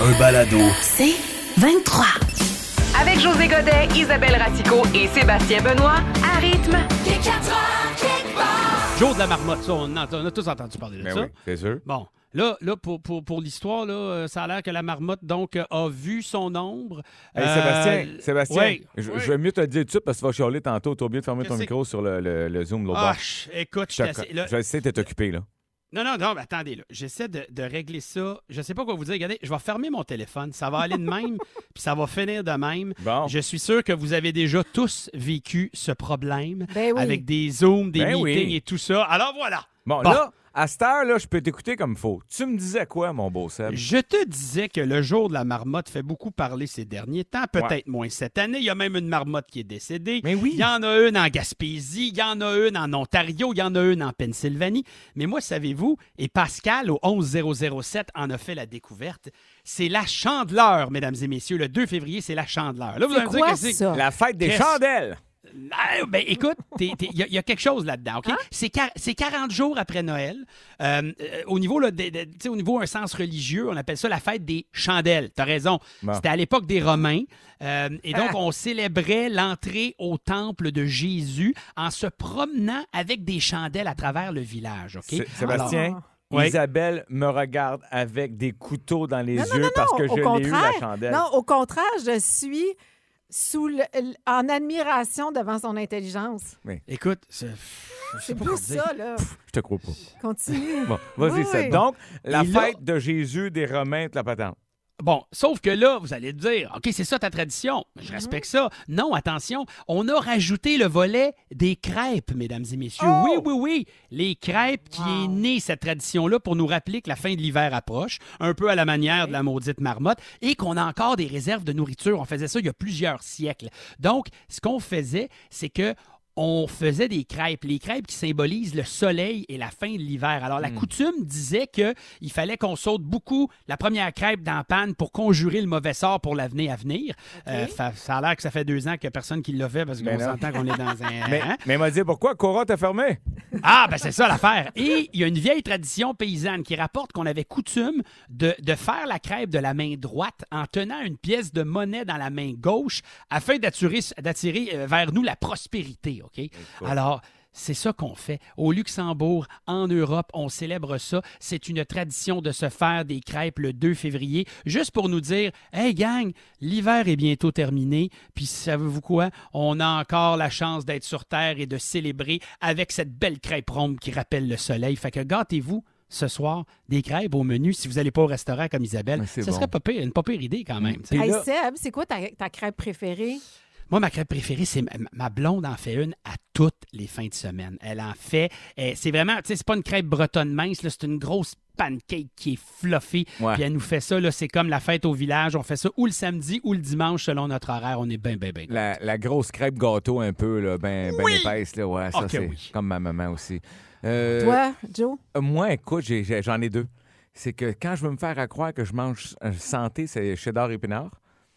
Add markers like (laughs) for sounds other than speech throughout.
Un balado. C'est 23. Avec José Godet, Isabelle Ratico et Sébastien Benoît, à rythme. Jour de la marmotte, ça, on, a tous entendu parler de Ben ça. oui, c'est sûr. Bon, là, là pour, pour, pour l'histoire, là, euh, ça a l'air que la marmotte donc euh, a vu son ombre. Hey, Euh, Sébastien, Sébastien, oui, je, oui. je vais mieux te le dire tout de suite parce que tu vas chialer tantôt. T'as oublié de fermer ton micro sur le, le- le Zoom l'autre Ah, écoute, Je je sais, t'es occupé, là. Non, non, non, mais attendez, là. J'essaie de, de régler ça. Je sais pas quoi vous dire. Regardez, je vais fermer mon téléphone. Ça va aller de même, (laughs) puis ça va finir de même. Bon. Je suis sûr que vous avez déjà tous vécu ce problème Ben oui. avec des Zooms, des Ben meetings oui. et tout ça. Alors voilà. Bon, Bon. là, à cette heure, là, je peux t'écouter comme faut. Tu me disais quoi, mon beau Seb? Je te disais que le jour de la marmotte fait beaucoup parler ces derniers temps, peut-être Ouais. moins cette année. Il y a même une marmotte qui est décédée. Mais oui. Il y en a une en Gaspésie, il y en a une en Ontario, il y en a une en Pennsylvanie. Mais moi, savez-vous, et Pascal au 11007 en a fait la découverte, c'est la chandeleur, mesdames et messieurs. Le 2 février, c'est la chandeleur. Là, vous allez me dire que c'est- ça? La fête des chandelles! Ah, ben, écoute, il y, a- y a quelque chose là-dedans, Hein? OK? C'est quar- C'est 40 jours après Noël. Euh, euh, au niveau, là, tu sais, au niveau un sens religieux, on appelle ça la fête des chandelles. T'as raison. Bon. C'était à l'époque des Romains. Euh, et donc, Ah. on célébrait l'entrée au temple de Jésus en se promenant avec des chandelles à travers le village, OK? Sé- Sébastien. Isabelle me regarde avec des couteaux dans les Non, non, yeux non, parce que au je l'ai eu, la chandelle. Non, au contraire, je suis sous le- en admiration devant son intelligence. Écoute, c'est quoi dire. ça, là. Je te crois pas. Continue. Bon, vas-y, Oui, oui. Donc, la Et là- fête de Jésus, des Romains, de la patente. Bon, sauf que là, vous allez dire, OK, c'est ça ta tradition. Je Mhm. respecte ça. Non, attention, on a rajouté le volet des crêpes, mesdames et messieurs. Oh! Oui, oui, oui. Les crêpes qui est née cette tradition-là pour nous rappeler que la fin de l'hiver approche, un peu à la manière de la maudite marmotte, et qu'on a encore des réserves de nourriture. On faisait ça il y a plusieurs siècles. Donc, ce qu'on faisait, c'est que on faisait des crêpes, les crêpes qui symbolisent le soleil et la fin de l'hiver. Alors, la coutume disait que il fallait qu'on saute beaucoup la première crêpe dans la panne pour conjurer le mauvais sort pour l'avenir à venir. Euh, ça a l'air que ça fait deux ans qu'il a personne qui l'a fait parce qu'on Ben non. s'entend qu'on est dans un... (laughs) Mais, hein? mais m'a dit pourquoi Cora t'a fermé? Ah, ben c'est ça l'affaire. Et il y a une vieille tradition paysanne qui rapporte qu'on avait coutume de, de faire la crêpe de la main droite en tenant une pièce de monnaie dans la main gauche afin d'attirer, d'attirer euh, vers nous la prospérité, OK? Alors, c'est ça qu'on fait. Au Luxembourg, en Europe, on célèbre ça. C'est une tradition de se faire des crêpes le 2 février, juste pour nous dire Hey gang, l'hiver est bientôt terminé, puis savez-vous quoi? On a encore la chance d'être sur Terre et de célébrer avec cette belle crêpe ronde qui rappelle le soleil. Fait que gâtez-vous ce soir des crêpes au menu si vous n'allez pas au restaurant comme Isabelle. Mais Ce c'est serait pas pire- une pas pire idée quand même. Et Hey, là- Seb, c'est quoi ta, ta crêpe préférée? Moi, ma crêpe préférée, c'est ma, blonde en fait une à toutes les fins de semaine. Elle en fait. euh, c'est vraiment, tu sais, c'est pas une crêpe bretonne mince, là, c'est une grosse pancake qui est fluffy. Ouais. Puis elle nous fait ça, là, c'est comme la fête au village. On fait ça ou le samedi ou le dimanche selon notre horaire. On est bien, bien, bien. La, la grosse crêpe gâteau un peu, là, ben, ben épaisse, là, ouais, ça, Ok, c'est oui. comme ma maman aussi. Euh, Toi, Joe? euh, Moi, écoute, j'en ai deux. C'est que quand je veux me faire à croire que je mange euh, santé, c'est cheddar épinard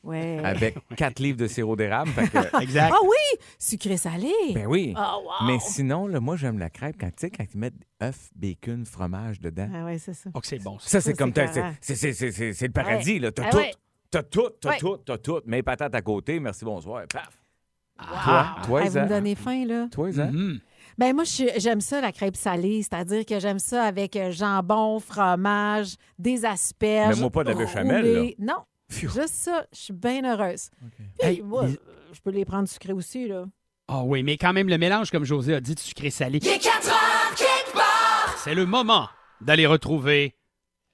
Ouais. avec (laughs) 4 livres de sirop d'érable. fait que- (laughs) Exact. Ah oui! Sucré-salé! ben oui. Ah, wow! Mais sinon, là, moi, j'aime la crêpe quand, tu sais, quand ils mettent œufs, bacon, fromage dedans. Ah ouais, c'est ça. Donc, c'est bon. ça. Ça, c'est Ça, comme... c'est t'as- c'est- carré. C'est c'est- c'est- c'est- c'est le paradis, là. T'as Ah tout. ouais. T'as tout, t'as Ouais. tout, t'as tout. Mes patates à côté, merci, bonsoir. Paf. Ah, Toi, Hey, vous me donnez faim, là. Toi, Isa? mhm. Ben moi, je suis- j'aime ça, la crêpe salée. C'est-à-dire que j'aime ça avec euh, jambon, fromage, des asperges. Mais moi, pas de la béchamel, roulées. Non, Phew. juste ça. Je suis bien heureuse. Puis, Hey, moi, les- je peux les prendre sucrés aussi, là. Ah oui, mais quand même, le mélange, comme José a dit, de sucré-salé. C'est le moment d'aller retrouver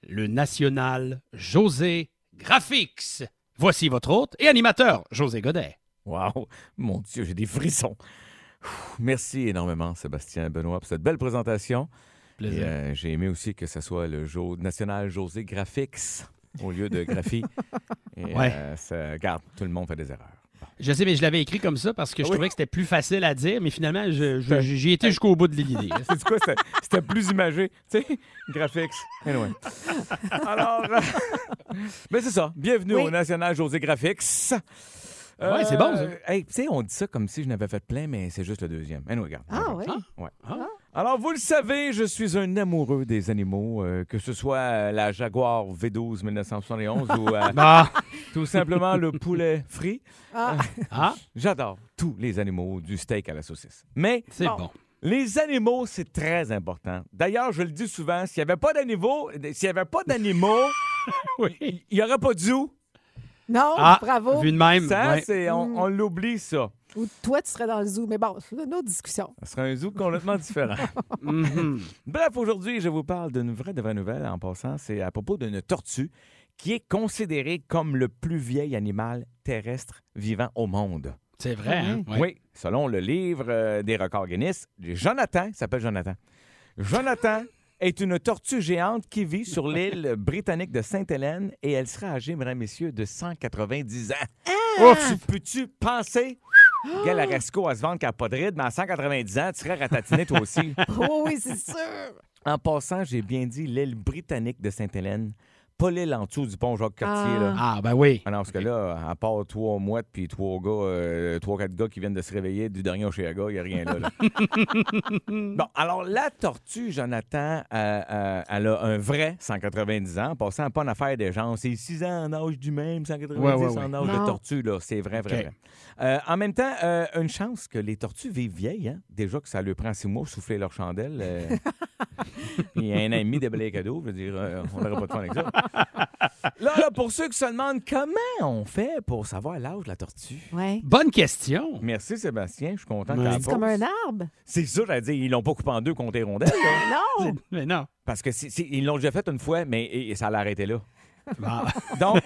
le national José Graphics. Voici votre hôte et animateur, José Godet. Wow! Mon Dieu, j'ai des frissons. Ouh, Merci énormément, Sébastien Benoît, pour cette belle présentation. Euh, j'ai aimé aussi que ce soit le jour national José Graphics. Au lieu de graphie. (laughs) Et, Ouais. euh, ça, regarde, tout le monde fait des erreurs. Je sais, mais je l'avais écrit comme ça parce que je Oui. trouvais que c'était plus facile à dire, mais finalement, j'y étais jusqu'au bout de l'idée. (laughs) C'est quoi? C'était- plus imagé. Tu sais, graphics. Anyway. (laughs) Alors, euh, ben c'est ça. Bienvenue Oui. au National José Graphics. Euh, Ouais, c'est bon, ça. hey, tu sais, on dit ça comme si je n'avais fait plein, mais c'est juste le deuxième. Anyway, regarde. Ah oui? Ouais. Ah. Alors, vous le savez, je suis un amoureux des animaux, euh, que ce soit euh, la Jaguar V12 1971 ou euh, (laughs) Ah, tout simplement le poulet frit. Ah, ah, J'adore tous les animaux, du steak à la saucisse. Mais c'est Bon. bon. les animaux, c'est très important. D'ailleurs, je le dis souvent, s'il n'y avait pas d'animaux, s'il y avait pas d'animaux, (laughs) Oui. il n'y aurait pas de zoo. Non, Ah, bravo. Vu de même. Ça, ouais. c'est, on, Mm. on l'oublie, ça. Ou toi, tu serais dans le zoo. Mais bon, c'est une autre discussion. Ce serait un zoo complètement différent. (laughs) Mhm. Bref, aujourd'hui, je vous parle d'une vraie, de vraie nouvelle en passant. C'est à propos d'une tortue qui est considérée comme le plus vieil animal terrestre vivant au monde. C'est vrai, hein? Ouais. Oui, selon le livre euh, des records Guinness, Jonathan, il s'appelle Jonathan. Jonathan est une tortue géante qui vit sur l'île (laughs) britannique de Sainte-Hélène et elle sera âgée, mesdames, messieurs, de 190 ans. Ouf, tu peux-tu penser? Quel Aresco à se vendre qu'elle n'a pas de ride, mais à 190 ans, tu serais ratatiné toi aussi. (laughs) Oh oui, c'est sûr. En passant, j'ai bien dit l'île britannique de Sainte-Hélène, pas l'île en dessous du pont Jacques-Cartier. là. Ah, ben oui. Ah non, parce que là, à part trois mouettes puis trois gars, euh, trois, quatre gars qui viennent de se réveiller du dernier Oshéaga, il n'y a rien là. là. (laughs) bon, alors la tortue, Jonathan, euh, euh, elle a un vrai 190 ans, passant pas en affaire des gens. C'est 6 ans en âge du même, 190 Ouais, ouais, en âge Non. de tortue, là. C'est vrai, vrai, vrai. Euh, en même temps, euh, une chance que les tortues vivent vieilles, hein? Déjà que ça leur prend six mois souffler leur chandelle. euh, (laughs) Il y a un an et demi de blé cadeau, je veux dire, euh, on n'aurait pas de fun avec ça. Là, là, pour ceux qui se demandent comment on fait pour savoir l'âge de la tortue. Ouais. Bonne question. Merci Sébastien, je suis content que C'est comme un arbre. C'est ça, j'allais dire, ils l'ont pas coupé en deux contre les rondelles. là. Non. Mais non. Parce que ils l'ont déjà fait une fois, mais et- et ça là. Bon. (laughs) Donc,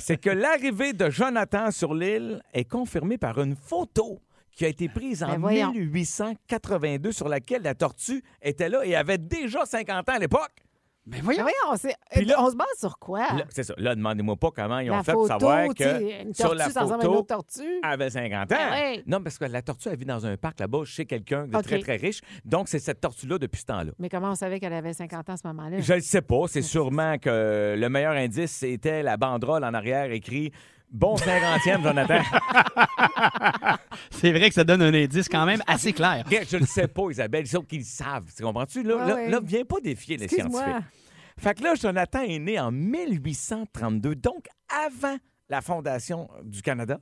c'est que l'arrivée de Jonathan sur l'île est confirmée par une photo qui a été prise en Ben voyons. 1882 sur laquelle la tortue était là et avait déjà 50 ans à l'époque. Ben Ah voyons. oui, on, sait- Puis là- on se base sur quoi? Là, C'est ça. Là, demandez-moi pas comment ils ont la fait photo, pour savoir que une sur tortue, la une photo, autre tortue. avait 50 ans. Ben oui. Non, parce que la tortue, elle vit dans un parc là-bas chez quelqu'un de très, très riche. Donc, c'est cette tortue-là depuis ce temps-là. Mais comment on savait qu'elle avait 50 ans à ce moment-là? Je ne sais pas. (laughs) C'est sûrement que le meilleur indice, c'était la banderole en arrière écrit Bon 50e, Jonathan. (laughs) C'est vrai que ça donne un indice quand même assez clair. Je ne sais pas, Isabelle. Ils sont qu'ils savent. Tu comprends-tu? Là, Ouais, là, ouais. là, viens pas défier les Excuse-moi. scientifiques. Fait que là, Jonathan est né en 1832, donc avant la fondation du Canada,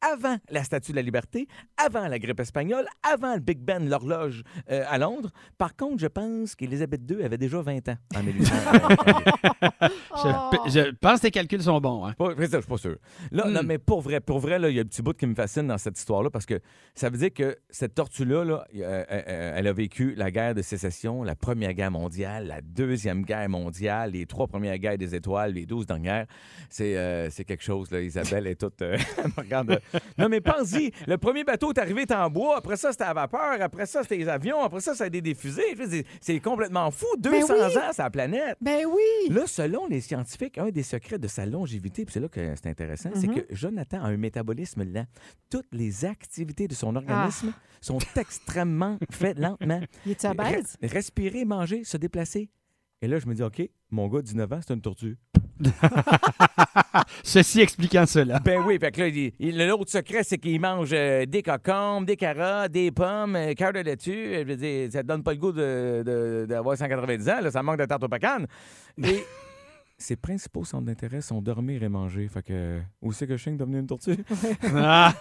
avant la Statue de la Liberté, avant la grippe espagnole, avant le Big Ben, l'horloge euh, à Londres. Par contre, je pense qu'Élisabeth II avait déjà 20 ans en 1832. (laughs) (laughs) Oh. Je, je pense que tes calculs sont bons. Hein? Pas- je suis pas sûr. Là, Hmm. non, mais pour vrai, pour vrai, là, il y a un petit bout qui me fascine dans cette histoire-là parce que ça veut dire que cette tortue-là, là, euh, euh, elle a vécu la guerre de sécession, la Première Guerre mondiale, la Deuxième Guerre mondiale, les trois premières guerres des étoiles, les douze dernières. C'est euh, c'est quelque chose, là. Isabelle est toute. euh, (laughs) regarde. euh. Non, mais pense-y, le premier bateau est arrivé, était en bois, après ça, c'était à vapeur, après ça, c'était les avions, après ça, ça a été des fusées. Je C'est complètement fou. 200 Ben oui. ans, c'est la planète. Ben oui! Là, selon les scientifiques, un des secrets de sa longévité, puis c'est là que c'est intéressant, c'est que Jonathan a un métabolisme lent. Toutes les activités de son organisme sont (laughs) extrêmement faites lentement. Il est-tu obèse? Re- respirer, manger, se déplacer. Et là, je me dis, OK, mon gars, 19 ans, c'est une tortue. (laughs) Ceci expliquant cela. Ben oui, fait que là, l'autre secret, c'est qu'il mange euh, des cocombes, des carottes, des pommes, euh, cœur de laitue. Je veux dire, ça te donne pas le goût de- de- d'avoir 190 ans, là, ça manque de tarte au pecan. Et ses principaux centres d'intérêt sont dormir et manger. Fait que, où c'est que je suis devenir une tortue? Ah,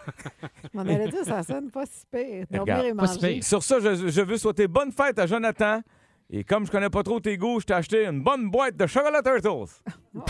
On allait dire, ça sonne pas si pire. Dormir Regarde, et si manger. Sur ça, je, je veux souhaiter bonne fête à Jonathan. Et comme je connais pas trop tes goûts, je t'ai acheté une bonne boîte de chocolat Turtles. (laughs)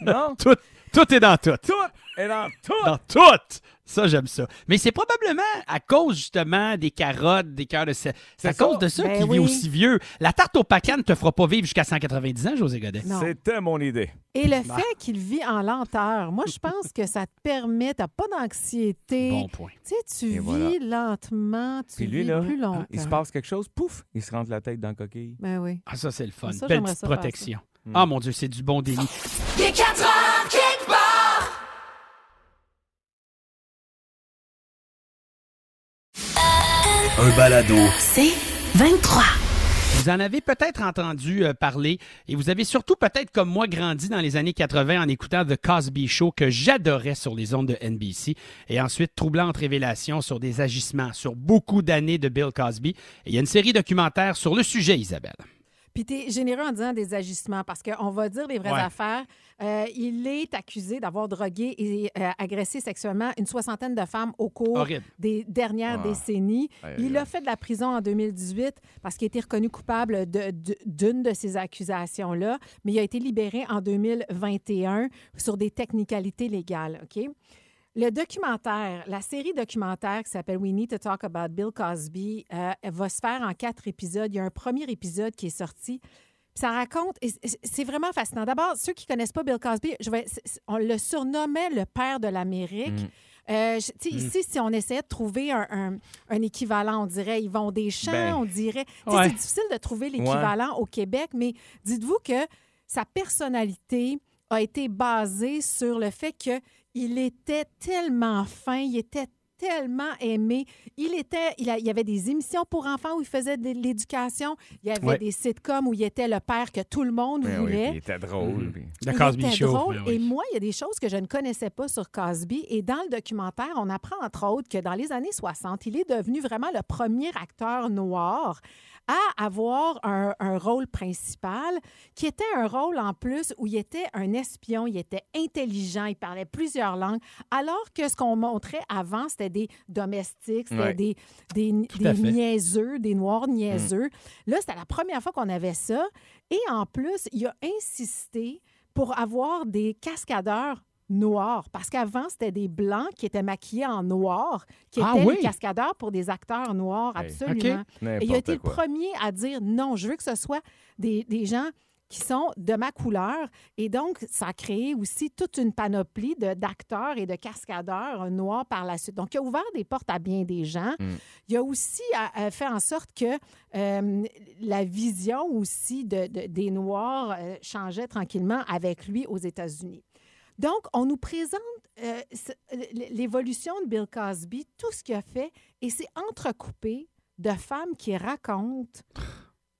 non? tout, tout est dans tout. Tout est dans tout! Dans tout. Ça, j'aime ça. Mais c'est probablement à cause, justement, des carottes, des cœurs de... C'est C'est à ça. cause de ça Ben qu'il vit oui. aussi vieux. La tarte au pacan ne te fera pas vivre jusqu'à 190 ans, José Godet. Non. C'était mon idée. Et le Bah. fait qu'il vit en lenteur, moi, je pense que ça te permet, t'as pas d'anxiété. Bon point. Tu sais, tu Et vis voilà. lentement, tu Puis lui, vis là, plus longtemps. il se passe quelque chose, pouf, il se rentre la tête dans la coquille. Ben oui. Ah, ça, c'est le fun. Ça, Belle petite protection. Ah mon Dieu, c'est du bon délit. Un balado. C'est 23. Vous en avez peut-être entendu euh, parler et vous avez surtout peut-être comme moi grandi dans les années 80 en écoutant The Cosby Show que j'adorais sur les ondes de NBC et ensuite troublante révélation sur des agissements sur beaucoup d'années de Bill Cosby. Et il y a une série documentaire sur le sujet, Isabelle. Puis tu es généreux en disant des agissements parce qu'on va dire les vraies Ouais. affaires. Euh, il est accusé d'avoir drogué et euh, agressé sexuellement une soixantaine de femmes au cours Horrible. des dernières Ah. décennies. Aïe, Il a fait de la prison en 2018 parce qu'il a été reconnu coupable de- de- d'une de, ces accusations-là, mais il a été libéré en 2021 sur des technicalités légales. OK? Le documentaire, la série documentaire qui s'appelle We Need to Talk About Bill Cosby, euh, elle va se faire en quatre épisodes. Il y a un premier épisode qui est sorti. Ça raconte, c'est vraiment fascinant. D'abord, ceux qui connaissent pas Bill Cosby, je vais, on le surnommait le père de l'Amérique. Euh, je- tu sais, Ici, si on essayait de trouver un, un- un équivalent, on dirait Yvon Deschamps, Ben. on dirait. Ouais. C'est difficile de trouver l'équivalent au Québec, mais dites-vous que sa personnalité a été basée sur le fait qu'il était tellement fin, il était tellement aimé. Il était, il, a- il y avait des émissions pour enfants où il faisait de l'éducation. Il y avait Ouais. des sitcoms où il était le père que tout le monde Ben oui, voulait. puis il était drôle. The Il Cosby était Show. drôle. Ben oui. Et moi, il y a des choses que je ne connaissais pas sur Cosby. Et dans le documentaire, on apprend entre autres que dans les années 60, il est devenu vraiment le premier acteur noir à avoir un, un rôle principal, qui était un rôle en plus où il était un espion, il était intelligent, il parlait plusieurs langues, alors que ce qu'on montrait avant, c'était des domestiques, c'était Ouais. des, des, des niaiseux, des noirs niaiseux. Là, c'était la première fois qu'on avait ça. Et en plus, il a insisté pour avoir des cascadeurs noirs. Parce qu'avant, c'était des blancs qui étaient maquillés en noir, qui Ah étaient oui? les cascadeurs pour des acteurs noirs, Hey. absolument. Et il a été le premier à dire non, je veux que ce soit des, des gens qui sont de ma couleur. Et donc, ça a créé aussi toute une panoplie de- d'acteurs et de cascadeurs noirs par la suite. Donc, il a ouvert des portes à bien des gens. Mm. Il a aussi euh, euh, fait en sorte que euh, la vision aussi de- de- des Noirs euh, changeait tranquillement avec lui aux États-Unis. Donc, on nous présente euh, l'évolution de Bill Cosby, tout ce qu'il a fait, et c'est entrecoupé de femmes qui racontent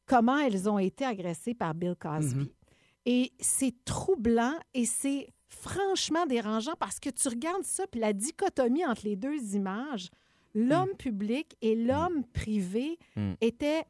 comment elles ont été agressées par Bill Cosby. Mhm. Et c'est troublant et c'est franchement dérangeant parce que tu regardes ça, puis la dichotomie entre les deux images, l'homme public et l'homme privé Mm. était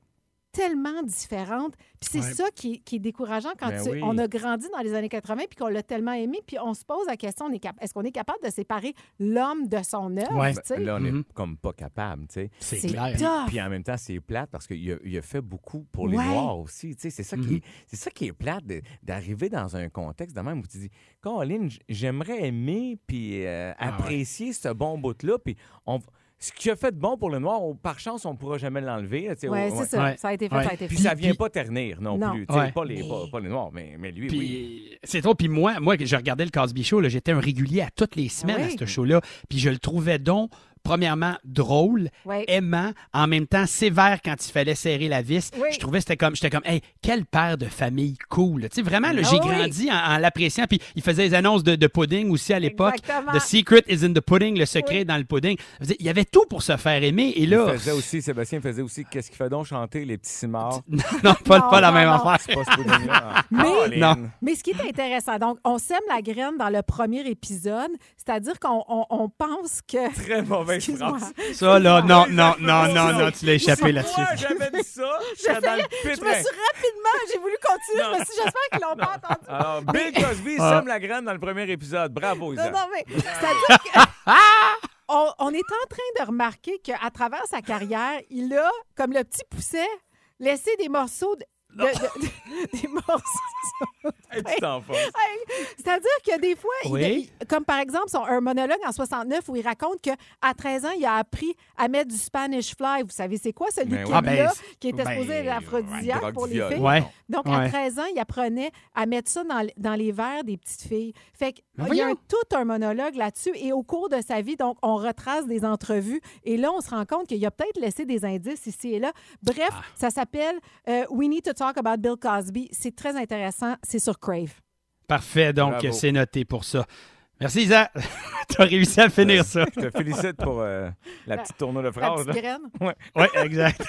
tellement différente. Puis c'est Ouais. ça qui est, qui est décourageant quand Ben tu- oui. on a grandi dans les années 80 puis qu'on l'a tellement aimé, puis on se pose la question, est-ce qu'on est capable de séparer l'homme de son œuvre? Ouais. sais? Là, on n'est Mhm. comme pas capable. C'est C'est clair. tough. Puis en même temps, c'est plate parce qu'il a, il a fait beaucoup pour les Ouais. Noirs aussi. Sais, c'est ça, qui est, c'est ça qui est plate de- d'arriver dans un contexte de même où tu dis Colin, j- j'aimerais aimer puis euh, Ah ouais. apprécier ce bon bout-là. Puis on, ce qui a fait de bon pour le Noir, on- par chance, on ne pourra jamais l'enlever. là, tu sais, Oui, on- c'est ouais. ça. Ouais. Ça a été fait, Ouais. ça a été Puis fait. ça vient Puis- pas ternir non, Non. plus. tu sais, Ouais. Pas, les, Mais- pas, pas les Noirs, mais, mais lui, Puis oui. c'est trop. Puis moi, moi, je regardais le Cosby Show, là, j'étais un régulier à toutes les semaines Ah oui? à ce show-là. Puis je le trouvais donc, premièrement, drôle, Ouais. aimant, en même temps sévère quand il fallait serrer la vis. Oui. Je trouvais que c'était comme, j'étais comme, hey, quel père de famille cool. Tu sais, vraiment, là, j'ai Ah oui. grandi en, en l'appréciant. Puis il faisait des annonces de, de pudding aussi à l'époque. Exactement. The secret is in the pudding, le secret Oui. est dans le pudding. Il y avait tout pour se faire aimer. Et Il là, faisait aussi, Sébastien faisait aussi Qu'est-ce qu'il fait donc chanter les petits cimards? (laughs) non, pas, Non, pas la même non. affaire. C'est pas ce pudding-là. (laughs) Mais-. Non. Mais ce qui est intéressant, donc, on sème la graine dans le premier épisode, c'est-à-dire qu'on on- on pense que. Très mauvaise Excuse-moi. Ça, là, non, non, non, non, non, tu l'as échappé là-dessus. J'avais dit ça? (laughs) Dans le Je me suis rapidement, j'ai voulu continuer, je me suis j'espère qu'ils l'ont pas entendu. Alors, Bill Cosby Ah. sème la graine dans le premier épisode. Bravo, Isa. Non, non, mais c'est-à-dire que. (laughs) On, on est en train de remarquer qu'à travers sa carrière, il a, comme le petit pousset, laissé des morceaux de. de- de- des morceaux. (laughs) Hey, tu t'enfonces. Hey, C'est-à-dire que des fois, il- Oui. il- comme par exemple son, un monologue en 69 où il raconte qu'à 13 ans, il a appris à mettre du Spanish Fly. Vous savez, c'est quoi ce Ben oui. liquide-là Ah, ben, qui était ben, supposé être aphrodisiaque pour les filles? Ouais. Donc, à Ouais. 13 ans, il apprenait à mettre ça dans, dans les verres des petites filles. Fait que, Ben il y a un- tout un monologue là-dessus. Et au cours de sa vie, donc, on retrace des entrevues. Et là, on se rend compte qu'il a peut-être laissé des indices ici et là. Bref, Ah. ça s'appelle euh, We Need to Talk About Bill Cosby. C'est très intéressant. C'est sur Crave. Parfait, donc Bravo. c'est noté pour ça. Merci, Isa. (laughs) tu as réussi à finir ça. Je te félicite pour euh, la petite tournure de La phrase. petite là. graine. Oui, exact.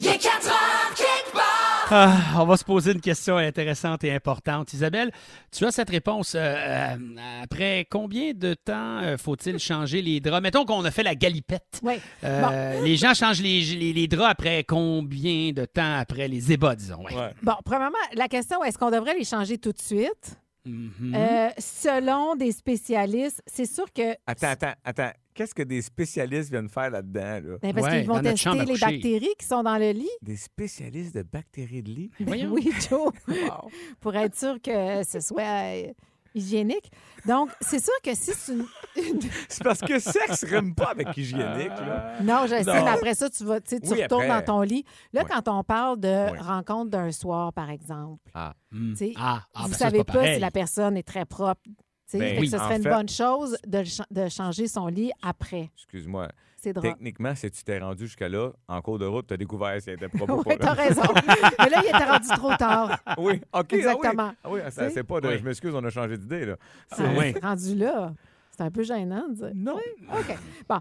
Il est 4 heures part. Ah, on va se poser une question intéressante et importante. Isabelle, tu as cette réponse. euh, euh, après combien de temps euh, faut-il changer les draps? Mettons qu'on a fait la galipette. Oui. Euh, Les gens changent les, les- les draps après combien de temps après les ébats, disons? Ouais. Ouais. Bon, premièrement, la question, est-ce qu'on devrait les changer tout de suite? Mhm. Euh, selon des spécialistes, c'est sûr que Attends, attends, attends. Qu'est-ce que des spécialistes viennent faire là-dedans? Là? Ben, parce Ouais, qu'ils vont tester les coucher. bactéries qui sont dans le lit. Des spécialistes de bactéries de lit? Voyons. (laughs) Oui, Joe, (laughs) Wow. pour être sûr que ce soit euh, hygiénique. Donc, c'est sûr que si c'est une... (laughs) une- C'est parce que sexe rime pas avec hygiénique. Là. Non, je sais, mais après ça, tu, vas, tu, sais, tu Oui, retournes après. dans ton lit. Là, quand on parle de rencontre d'un soir, par exemple, Ah. Tu sais, Ah, ah, vous ben ne ça, c'est savez pas, si la personne est très propre. Sais. Ben Fait que oui, ce en serait une fait- bonne chose de, de changer son lit après. Excuse-moi. C'est drôle. Techniquement, si tu t'es rendu jusqu'à là, en cours de route, tu as découvert si elle était propre ou (laughs) Oui, t'as raison. (laughs) mais là, il était rendu trop tard. (laughs) Oui, OK. Exactement. Ah oui, ah oui ça- c'est pas de Oui. je m'excuse, on a changé d'idée. là. Ah, C'est- oui. Rendu là. C'est un peu gênant de dire. Non. OK. Bon,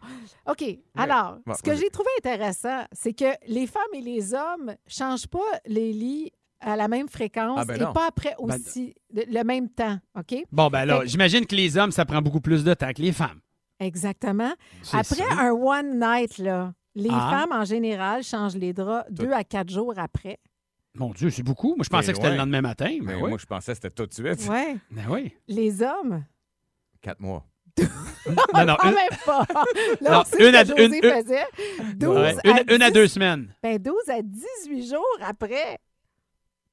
OK. Alors, Bon, ce que j'ai trouvé intéressant, c'est que les femmes et les hommes changent pas les lits à la même fréquence Ah, ben et pas après Ben, aussi le, le même temps. OK? Bon, ben là, Fait- j'imagine que les hommes, ça prend beaucoup plus de temps que les femmes. Exactement. Après ça. un one night, là, les Ah. femmes en général changent les draps deux à quatre jours après. Mon Dieu, c'est beaucoup. Moi, je pensais Ben que c'était le lendemain matin. Mais Mais oui. moi, je pensais que c'était tout de suite. Ouais. Ben oui. Les hommes, Quatre mois. (laughs) Non, non, une, même pas. Là, Non, une à- une- une- faisait. 12 ouais, à une- une à 10 deux semaines. Ben 12 à 18 jours après.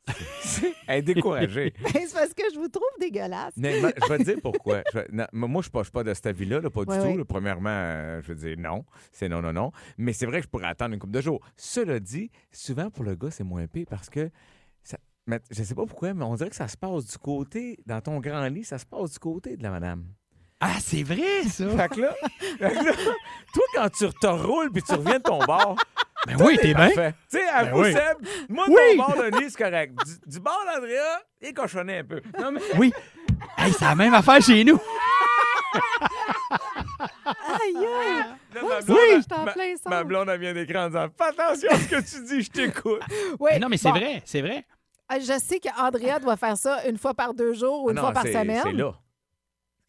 (laughs) Elle est découragée. (laughs) Ben, c'est parce que je vous trouve dégueulasse. Mais je vais te dire (laughs) pourquoi. Je vais- non, moi, je ne suis pas, de cette avis-là, là, pas du Ouais, tout. ouais. là. Premièrement, euh, je veux dire non. C'est non, non, non. Mais c'est vrai que je pourrais attendre une couple de jours. Cela dit, souvent pour le gars, c'est moins pire parce que. Ça, mais je sais pas pourquoi, mais on dirait que ça se passe du côté, dans ton grand lit, ça se passe du côté de la madame. Ah, c'est vrai, ça. Fait que là, fait que là, toi, quand tu te roules puis tu reviens de ton bord, Ben oui, t'es bien. Tu sais, à Ben vous, oui. Seb, moi, Oui. ton bord de lit, c'est correct. Du, du bord d'Andrea, il est cochonné un peu. Non, mais... Oui. Hey, c'est la même affaire chez nous. Aïe, aïe! Là, ma blonde, Oui! Je en ma- plein Ma blonde, elle vient d'écran en disant Fais attention à ce que tu dis, je t'écoute. Oui, Mais non, mais c'est bon, vrai, c'est vrai. euh, Je sais qu'Andrea doit faire ça une fois par deux jours ou une Ah fois non, par semaine. C'est là.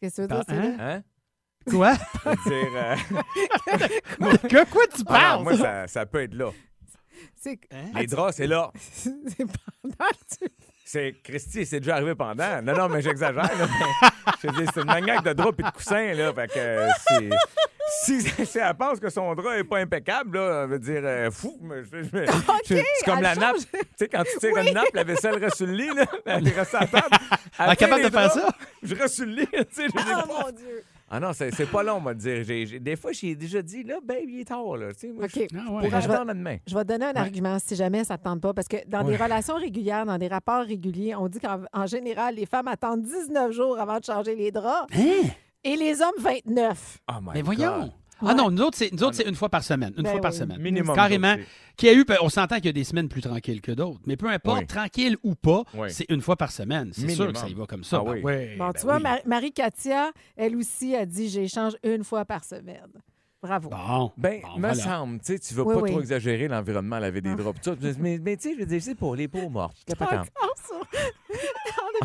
Qu'est-ce que tu veux dire, c'est là? Hein? Quoi? Dire, euh, (laughs) que quoi tu ah non, parles? moi, ça, ça peut être là. Les draps, c'est là. c'est pendant tu- C'est Christy, c'est déjà arrivé pendant. Non, non, mais j'exagère. je veux dire, c'est une maniaque de drap et de coussin. Là, fait que euh, c'est- si, (laughs) si elle pense que son drap n'est pas impeccable, là, elle veut dire euh, fou. je- c'est comme la nappe. Tu sais, quand tu tires une nappe, la vaisselle reste sur le lit, là, elle reste à la table. Elle Ah, capable de faire draps, ça? Je reste sur le lit. Oh mon Dieu! Ah non, c'est c'est pas long, moi, de dire. J'ai- j'ai- des fois, j'ai déjà dit, là, babe, il est tard. Là, tu sais, moi, OK. je Ah ouais. pourrais Je vais- attendre demain. Je vais te donner un argument si jamais ça ne te tente pas. Parce que dans des relations régulières, dans des rapports réguliers, on dit qu'en en général, les femmes attendent 19 jours avant de changer les draps Hein? et les hommes 29. Oh my Mais voyons. God. Ah non, nous autres, c'est nous autres, c'est une fois par semaine. Une Ben fois par semaine. Minimum. Carrément. Qui a eu, on s'entend qu'il y a des semaines plus tranquilles que d'autres. Mais peu importe, Oui. tranquille ou pas, Oui. c'est une fois par semaine. C'est sûr que ça y va comme ça. Ah Ben Bon, ben tu vois, oui. Mar- Marie-Katia, elle aussi, a dit j'échange une fois par semaine. Bravo. Bon. Ben, bon, me voilà. semble, tu sais, tu veux Oui, pas oui. trop exagérer l'environnement, laver des Ah. draps. tout ça. Mais, mais tu sais, je veux dire, c'est pour les peaux mortes. C'est pas tant.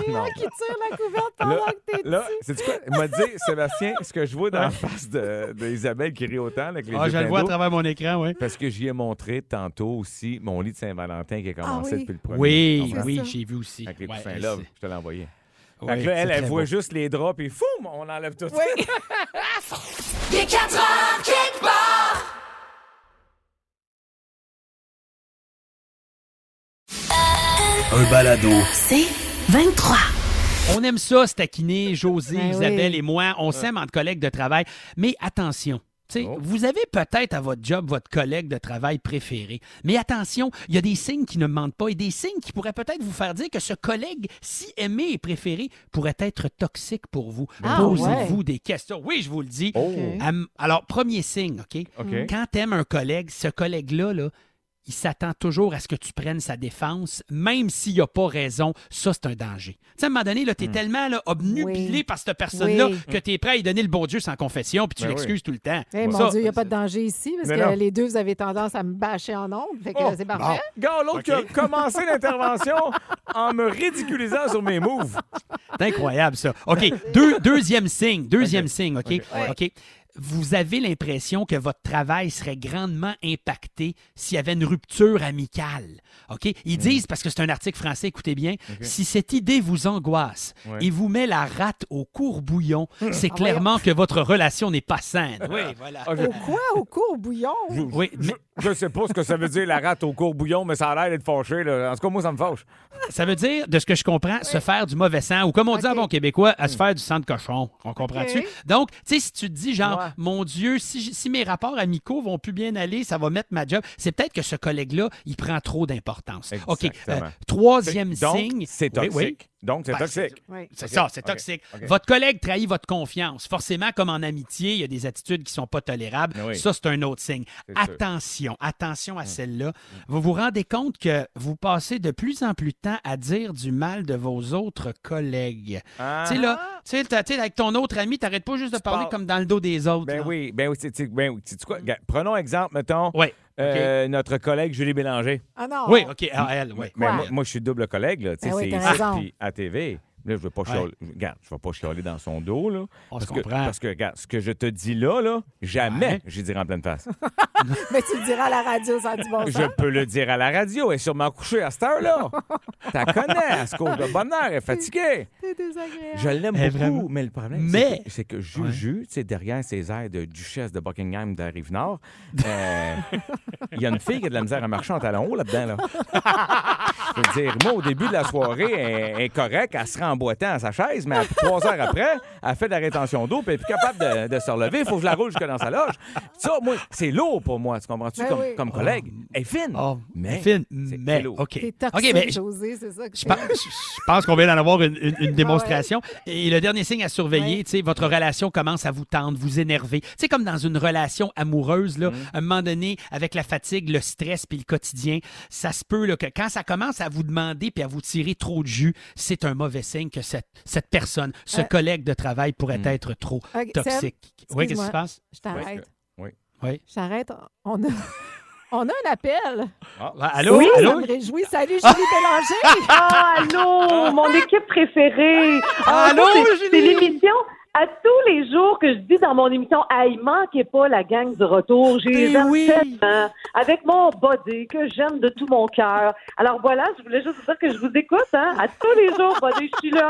Non. qui tire la couverte pendant Là, que t'es là dessus. c'est quoi? Il m'a dit, (laughs) Sébastien, ce que je vois dans la face de, de Isabelle qui rit autant avec les Ah, je le vois à travers mon écran, oui. Parce que j'y ai montré tantôt aussi mon lit de Saint-Valentin qui a commencé Ah oui? depuis le premier. Oui, oui, j'ai vu aussi. Avec les Ouais, coussins là, je te l'ai envoyé. Ouais, fait que là, elle, elle voit beau. juste les draps, puis foum, on enlève tout ça. Oui. Il est 4 heures quelque part. Un balado. C'est 23. On aime ça, se taquiner, José, Ben Isabelle oui. et moi. On s'aime entre collègues de travail. Mais attention. Oh. Vous avez peut-être à votre job votre collègue de travail préféré. Mais attention, il y a des signes qui ne mentent pas et des signes qui pourraient peut-être vous faire dire que ce collègue si aimé et préféré pourrait être toxique pour vous. Ah, Posez-vous des questions. Oui, je vous le dis. Oh. Alors, premier signe, OK? Quand tu aimes un collègue, ce collègue-là, là, il s'attend toujours à ce que tu prennes sa défense, même s'il n'a pas raison. Ça, c'est un danger. Tu sais, à un moment donné, tu es tellement là, obnubilé Oui. par cette personne-là Oui. que tu es prêt à lui donner le bon Dieu sans confession, puis tu Ben l'excuses tout le temps. Eh, mon Ça, Dieu, il n'y a pas de danger ici, parce Mais que non. les deux, vous avez tendance à me bâcher en ondes. Fait que Oh, c'est parfait. Gars, l'autre qui a commencé l'intervention en me ridiculisant sur mes moves. C'est incroyable, ça. OK. Deux- deuxième signe. Deuxième signe, OK? OK, ouais. Vous avez l'impression que votre travail serait grandement impacté s'il y avait une rupture amicale. OK? Ils Mm. disent, parce que c'est un article français, écoutez bien, si cette idée vous angoisse Ouais. et vous met la rate au court-bouillon, (laughs) c'est Ah, clairement que votre relation n'est pas saine. Oui, voilà. Au quoi? Au quoi? Au bouillon? Je, Oui, je, je sais pas ce que ça veut dire, la rate au court bouillon, mais ça a l'air d'être fâché. Là. En tout cas, moi, ça me fâche. Ça veut dire, de ce que je comprends, se faire du mauvais sang, ou comme on dit en OK. bon québécois, à se faire du sang de cochon. On comprend-tu? Donc, tu sais, si tu te dis, genre, Ouais. mon Dieu, si, si mes rapports amicaux vont plus bien aller, ça va mettre ma job, c'est peut-être que ce collègue-là, il prend trop d'importance. OK. Euh, troisième Donc, signe. c'est Oui, toxique. oui. Donc, c'est Ben, toxique. Oui. C'est OK, ça, c'est toxique. Votre collègue trahit votre confiance. Forcément, comme en amitié, il y a des attitudes qui sont pas tolérables. Oui. Ça, c'est un autre signe. Sûr. Attention, attention à celle-là. Vous vous rendez compte que vous passez de plus en plus de temps à dire du mal de vos autres collègues. Ah. Tu sais, là, tu sais, tu avec ton autre ami, t'arrêtes pas juste de parler parles- comme dans le dos des autres. Ben là. oui, ben oui, ben oui. Sais-tu quoi? Regarde, Prenons exemple, mettons, Oui. Euh, notre collègue Julie Bélanger. Ah non. Oui, OK. Ah, elle, oui. Mais moi, moi, je suis double collègue, là. Tu sais, Ben oui, c'est t'as ici, raison. puis à TV. Là, je veux pas chialer. Regarde, je vais pas chialer dans son dos, là. On parce se que, comprend. Parce que, regarde, ce que je te dis là, là, jamais Ouais. j'y dirai en pleine face. (laughs) Mais tu le diras à la radio, ça a du bon sens. je peux le dire à la radio. Elle est sûrement couchée à cette heure-là. (laughs) T'as connais, elle se cause de bonheur, elle est fatiguée. C'est désagréable. Je l'aime beaucoup, vraiment. mais le problème, Mais- c'est que- c'est que, Juju, tu sais, derrière ses airs de duchesse de Buckingham de la Rive-Nord, euh, (laughs) il y a une fille qui a de la misère à marcher en talons hauts là-dedans. Là. Je veux dire, moi, au début de la soirée, elle, elle est correcte, elle se rend en boitant à sa chaise, mais (laughs) trois heures après, elle fait de la rétention d'eau, puis elle est plus capable de, de se relever. Il faut que je la roule jusque dans sa loge. Ça, moi, c'est lourd pour moi, tu comprends-tu, Ben comme, oui. comme collègue? Elle est fine, Oh, mais... Finn, c'est mais, lourd. OK. Toxique, OK, mais je- José, c'est ça que Je pense, qu'on vient d'en avoir une, une- une démonstration. Et le dernier signe à surveiller, Ouais. tu sais, votre relation commence à vous tendre, vous énerver. Tu sais, comme dans une relation amoureuse, là, à un moment donné, avec la fatigue, le stress puis le quotidien, ça se peut là, que quand ça commence à vous demander puis à vous tirer trop de jus, c'est un mauvais signe que cette, cette personne, ce Euh, collègue de travail pourrait Mm. être trop toxique. Seb, Oui, qu'est-ce qui se passe? Je t'arrête. Oui. Oui. Je t'arrête. On a... (laughs) On a un appel. Ah, allô? Ça Allô? me réjouit. Salut, Julie Bélanger. (laughs) Ah, allô, mon équipe préférée. Ah, Allô? C'est l'émission. À tous les jours que je dis dans mon émission, hey, manquez pas la gang du retour. J'ai les Eh oui. tellement, avec mon body que j'aime de tout mon cœur. Alors voilà, je voulais juste vous dire que je vous écoute. Hein? À tous les jours, body, je suis là.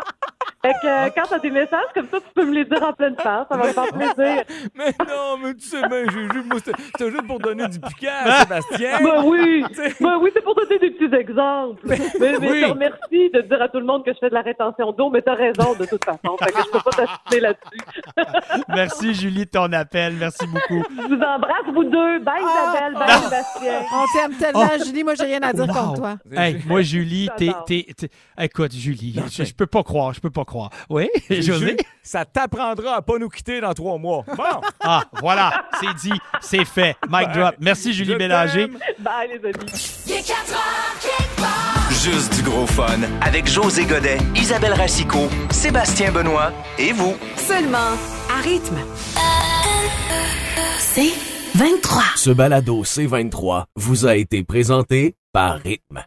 Fait que euh, quand t'as des messages comme ça, tu peux me les dire en pleine face. Ça va me faire plaisir. (laughs) Mais non, mais tu sais, mais moi, c'était c'était juste pour donner du piquant à Sébastien. Ben oui, ben oui, c'est pour donner des petits exemples. Mais, mais Oui. je te remercie de dire à tout le monde que je fais de la rétention d'eau, mais t'as raison de toute façon. Fait que je peux pas t'assister là-dessus. (laughs) Merci, Julie, de ton appel. Merci beaucoup. Je vous embrasse, vous deux. Bye Isabelle, bye Ah. Sébastien. On t'aime tellement, Julie. Moi, j'ai rien à dire Wow. contre toi. Hey, moi, Julie, t'es, t'es- t'es- Écoute, Julie, je, je peux pas croire, je peux pas croire. Oui, (laughs) José? ça t'apprendra à pas nous quitter dans trois mois. Bon. Ah, voilà, c'est dit, c'est fait. Mic drop. Merci, Julie Bélanger. Bye les amis. Juste du gros fun avec José Godet, Isabelle Racicot, Sébastien Benoît et vous. Seulement à rythme. C'est 23. Ce balado C23 vous a été présenté par Rythme.